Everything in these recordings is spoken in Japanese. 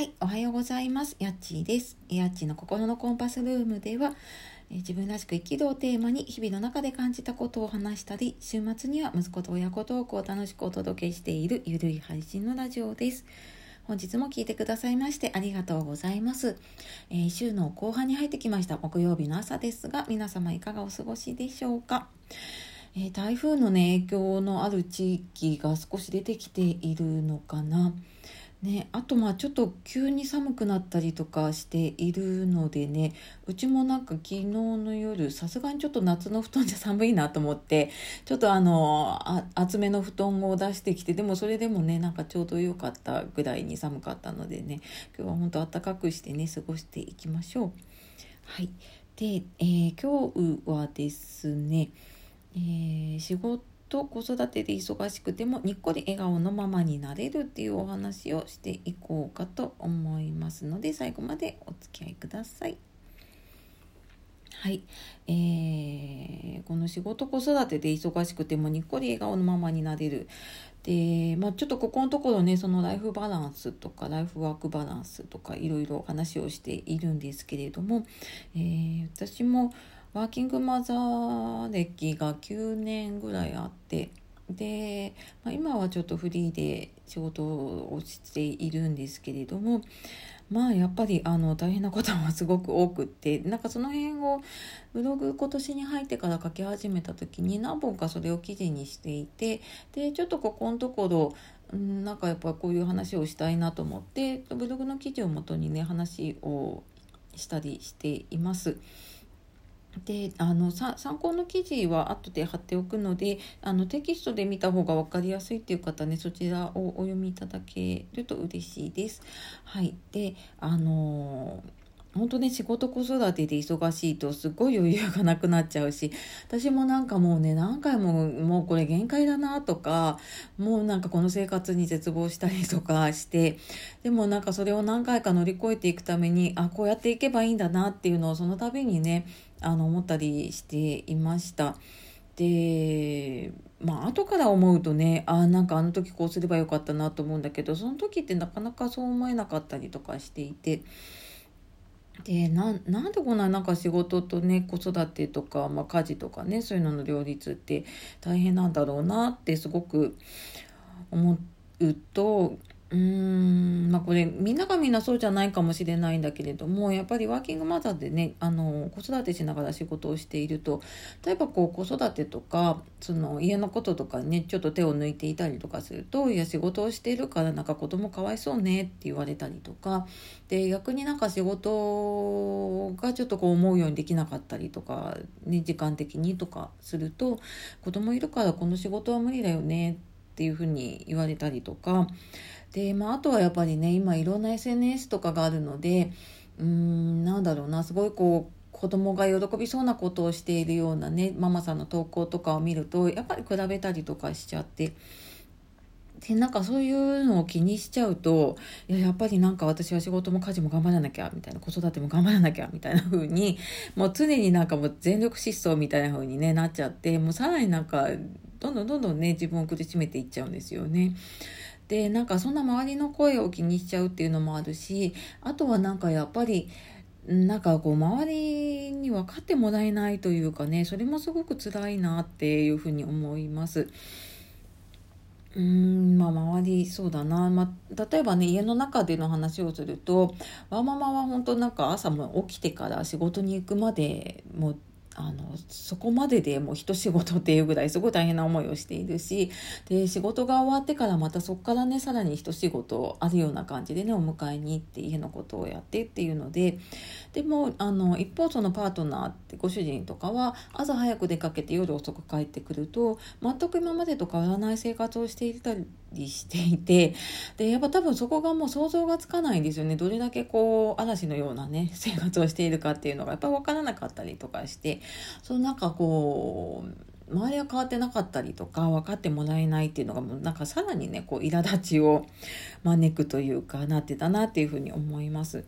はい、おはようございます。やっちーです。やっちーの心のコンパスルームでは、え自分らしく生きるをテーマに日々の中で感じたことを話したり、週末には息子と親子トークを楽しくお届けしているゆるい配信のラジオです。本日も聞いてくださいましてありがとうございます。えー、週の後半に入ってきました木曜日の朝ですが、皆様いかがお過ごしでしょうか。えー、台風のね、影響のある地域が少し出てきているのかな。ね、あとまあちょっと急に寒くなったりとかしているのでねうちもなんか昨日の夜さすがにちょっと夏の布団じゃ寒いなと思ってちょっとあの厚めの布団を出してきてでもそれでもねなんかちょうど良かったぐらいに寒かったのでね今日は本当暖かくしてね過ごしていきましょう。はいで、えー、今日はですね、えー、仕事と子育てで忙しくてもにっこり笑顔のままになれるっていうお話をしていこうかと思いますので最後までお付き合いください。はい、えー、この仕事子育てで忙しくてもにっこり笑顔のままになれるで、まあ、ちょっとここのところねそのライフバランスとかライフワークバランスとかいろいろ話をしているんですけれども、えー、私もワーキングマザー歴が9年ぐらいあってで、まあ、今はちょっとフリーで仕事をしているんですけれどもまあやっぱりあの大変なこともすごく多くってなんかその辺をブログ今年に入ってから書き始めた時に何本かそれを記事にしていてでちょっとここのところなんかやっぱこういう話をしたいなと思ってブログの記事をもとにね話をしたりしています。であの参考の記事は後で貼っておくのであのテキストで見た方が分かりやすいっていう方ねそちらをお読みいただけると嬉しいです。はい、であの本当ね仕事子育てで忙しいとすごい余裕がなくなっちゃうし私もなんかもうね何回ももうこれ限界だなとかもうなんかこの生活に絶望したりとかしてでもなんかそれを何回か乗り越えていくためにあこうやっていけばいいんだなっていうのをその度にねあの思ったりしていました。でまあ後から思うとねあなんかあの時こうすればよかったなと思うんだけどその時ってなかなかそう思えなかったりとかしていて。でなんでこんななんか仕事とね子育てとか、まあ、家事とかねそういうのの両立って大変なんだろうなってすごく思うとうーんまあこれみんながみんなそうじゃないかもしれないんだけれどもやっぱりワーキングマザーでねあの子育てしながら仕事をしていると例えばこう子育てとかその家のこととかねちょっと手を抜いていたりとかするといや仕事をしているからなんか子供かわいそうねって言われたりとかで逆になんか仕事がちょっとこう思うようにできなかったりとか、ね、時間的にとかすると子供いるからこの仕事は無理だよねっていうふうに言われたりとか。で、まあ、あとはやっぱりね今いろんな SNS とかがあるのでうーんなんだろうなすごいこう子供が喜びそうなことをしているようなねママさんの投稿とかを見るとやっぱり比べたりとかしちゃって。でなんかそういうのを気にしちゃうといややっぱりなんか私は仕事も家事も頑張らなきゃみたいな子育ても頑張らなきゃみたいな風にもう常になんかもう全力疾走みたいな風にねなっちゃってもうさらになんかどんどんどんどんね自分を苦しめていっちゃうんですよね。でなんかそんな周りの声を気にしちゃうっていうのもあるしあとはなんかやっぱりなんかこう周りに分かってもらえないというかねそれもすごく辛いなっていうふうに思います。うんまあ周りそうだな、まあ、例えばね家の中での話をするとワーママは本当なんか朝も起きてから仕事に行くまでもうあのそこまででもう一仕事っていうぐらいすごい大変な思いをしているしで仕事が終わってからまたそこからねさらに一仕事あるような感じでねお迎えに行って家のことをやってっていうのででもあの一方そのパートナーってご主人とかは朝早く出かけて夜遅く帰ってくると全く今までと変わらない生活をしていたりりしていてでやっぱ多分そこがもう想像がつかないんですよねどれだけこう嵐のようなね 生活をしているかっていうのがやっぱ分からなかったりとかしてそのなんかこう周りは変わってなかったりとか分かってもらえないっていうのがもうなんかさらにねこう苛立ちを招くというかなってたなっていうふうに思います。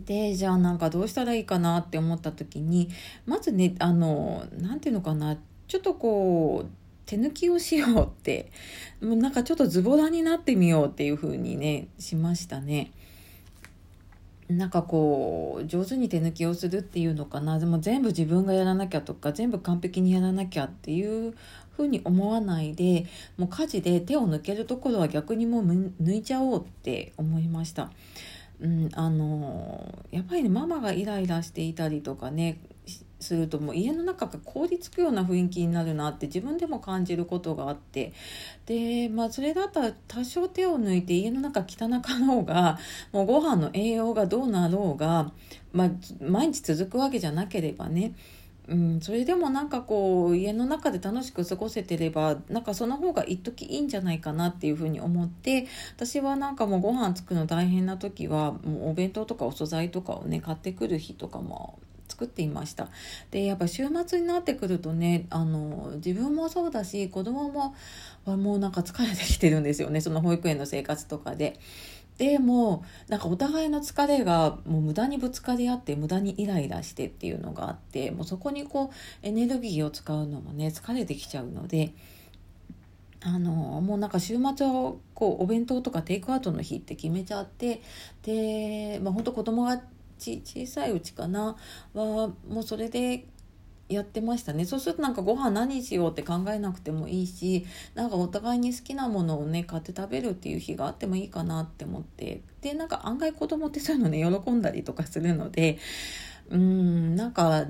でじゃあなんかどうしたらいいかなって思った時にまずねあの何て言うのかなちょっとこう手抜きをしようってもうなんかちょっとズボラになってみようっていう風にねしましたね。なんかこう上手に手抜きをするっていうのかなでも全部自分がやらなきゃとか全部完璧にやらなきゃっていうふうに思わないでもう家事で手を抜けるところは逆にもう抜いちゃおうって思いました。うん、あのやっぱりねママがイライラしていたりとかねするともう家の中が凍りつくような雰囲気になるなって自分でも感じることがあって。でまあそれだったら多少手を抜いて家の中汚かろうが もうご飯の栄養がどうなろうが、まあ、毎日続くわけじゃなければね。うん、それでもなんかこう家の中で楽しく過ごせてればなんかその方が一時いいんじゃないかなっていうふうに思って私はなんかもうご飯作るの大変な時はもうお弁当とかお素材とかをね買ってくる日とかも作っていましたでやっぱ週末になってくるとねあの自分もそうだし子供ももうなんか疲れてきてるんですよねその保育園の生活とかで。でもなんかお互いの疲れがもう無駄にぶつかり合って無駄にイライラしてっていうのがあってもうそこにこうエネルギーを使うのもね疲れてきちゃうので。あのもうなんか週末はこうお弁当とかテイクアウトの日って決めちゃってで、まあ、本当子供が小さいうちかな。はもうそれでやってましたね。そうするとなんかご飯何しようって考えなくてもいいしなんかお互いに好きなものをね買って食べるっていう日があってもいいかなって思って。でなんか案外子供ってそういうのね喜んだりとかするのでうんなんか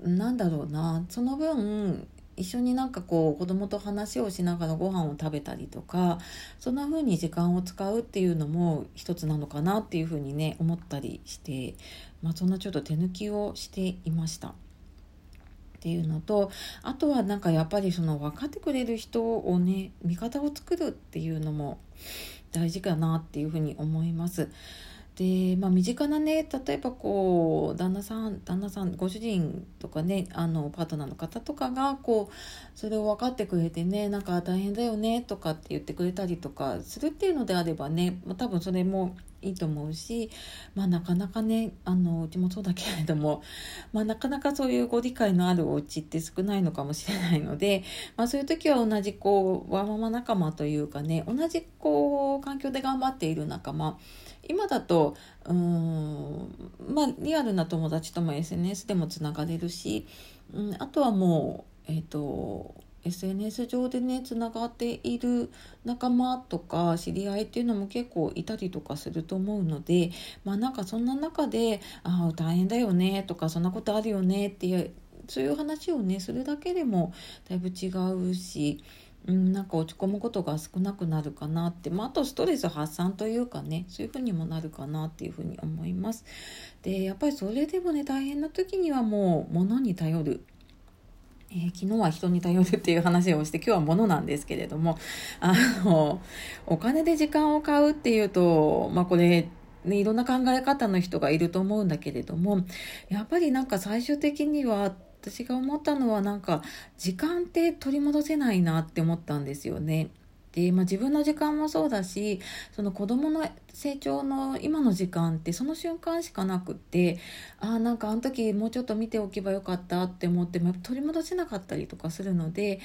なんだろうな。その分一緒になんかこう子供と話をしながらご飯を食べたりとかそんな風に時間を使うっていうのも一つなのかなっていう風にね思ったりして、まあ、そんなちょっと手抜きをしていました。っていうのとあとはなんかやっぱりその分かってくれる人をね味方を作るっていうのも大事かなっていうふうに思います。で、まあ、身近なね例えばこう旦那さん旦那さんご主人とかねあのパートナーの方とかがこうそれを分かってくれてねなんか大変だよねとかって言ってくれたりとかするっていうのであればね、まあ、多分それもいいと思うし、まあ、なかなかねあのうちもそうだけれども、まあ、なかなかそういうご理解のあるお家って少ないのかもしれないので、まあ、そういう時は同じこうわママ仲間というかね同じこう環境で頑張っている仲間今だとうんまあリアルな友達とも SNS でもつながれるし、うん、あとはもうえっ、ー、と SNS 上でねつながっている仲間とか知り合いっていうのも結構いたりとかすると思うのでまあなんかそんな中で「ああ大変だよね」とか「そんなことあるよね」っていうそういう話をねするだけでもだいぶ違うし。うん、なんか落ち込むことが少なくなるかなって、まあ、あとストレス発散というかねそういうふうにもなるかなっていうふうに思います。でやっぱりそれでもね大変な時にはもう物に頼るえー、昨日は人に頼るっていう話をして今日は物なんですけれどもあのお金で時間を買うっていうと、まあ、これね、いろんな考え方の人がいると思うんだけれどもやっぱりなんか最終的には私が思ったのはなんか時間って取り戻せないなって思ったんですよね。で、まあ、自分の時間もそうだしその子どもの成長の今の時間ってその瞬間しかなくってああんかあの時もうちょっと見ておけばよかったって思っても取り戻せなかったりとかするので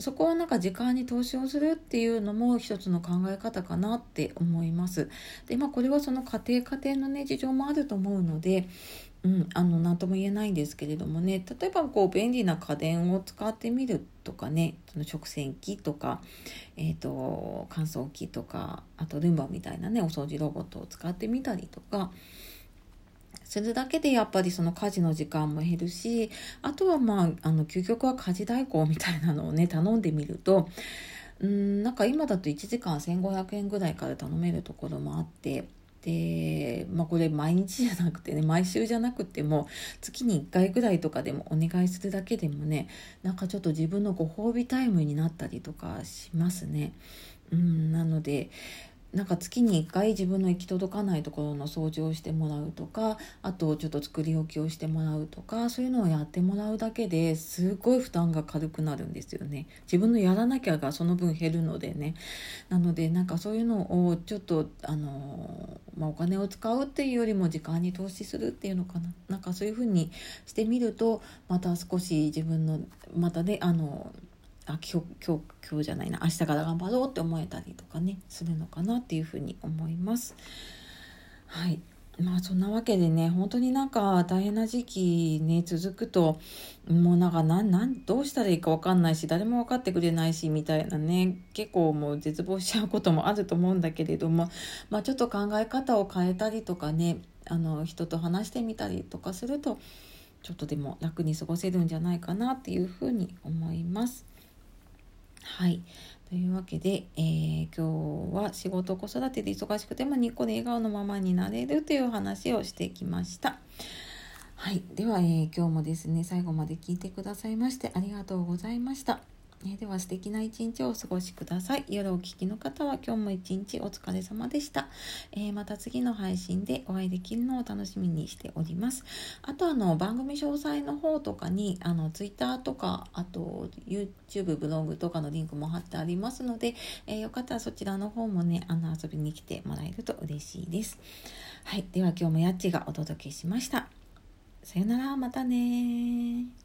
そこをなんか時間に投資をするっていうのも一つの考え方かなって思います。でまあこれはその家庭家庭のね事情もあると思うのでうん、あの何とも言えないんですけれどもね。例えばこう便利な家電を使ってみるとかね。その食洗機とか、えーと、乾燥機とかあとルンバみたいなねお掃除ロボットを使ってみたりとか。するだけでやっぱりその家事の時間も減るしあとはまああの究極は家事代行みたいなのをね頼んでみるとうんなんか今だと1時間1500円ぐらいから頼めるところもあってで、まあ、これ毎日じゃなくてね 毎週じゃなくても月に1回ぐらいとかでもお願いするだけでもねなんかちょっと自分のご褒美タイムになったりとかしますね。うんなのでなんか月に1回自分の行き届かないところの掃除をしてもらうとかあとちょっと作り置きをしてもらうとかそういうのをやってもらうだけですごい負担が軽くなるんですよね自分のやらなきゃがその分減るのでねなのでなんかそういうのをちょっとあの、まあ、お金を使うっていうよりも時間に投資するっていうのかななんかそういうふうにしてみるとまた少し自分のまたねあのあ今日今日今日じゃないな明日から頑張ろうって思えたりとかねするのかなっていうふうに思います。はいまあそんなわけでね本当になんか大変な時期ね続くともうなんかなんなんどうしたらいいか分かんないし誰も分かってくれないしみたいなね結構もう絶望しちゃうこともあると思うんだけれども、まあ、ちょっと考え方を変えたりとかねあの人と話してみたりとかするとちょっとでも楽に過ごせるんじゃないかなっていうふうに思います。はいというわけで、えー、今日は仕事子育てで忙しくてもニコで笑顔のままになれるという話をしてきました。はい、では、えー、今日もですね最後まで聞いてくださいましてありがとうございました。えでは素敵な一日をお過ごしください。夜お聴きの方は今日も一日お疲れ様でした。えー、また次の配信でお会いできるのを楽しみにしております。あとあの番組詳細の方とかにあの Twitter とかあと YouTube ブログとかのリンクも貼ってありますので、えー、よかったらそちらの方もねあの遊びに来てもらえると嬉しいです。はい、では今日もやっちがお届けしました。さよなら、またね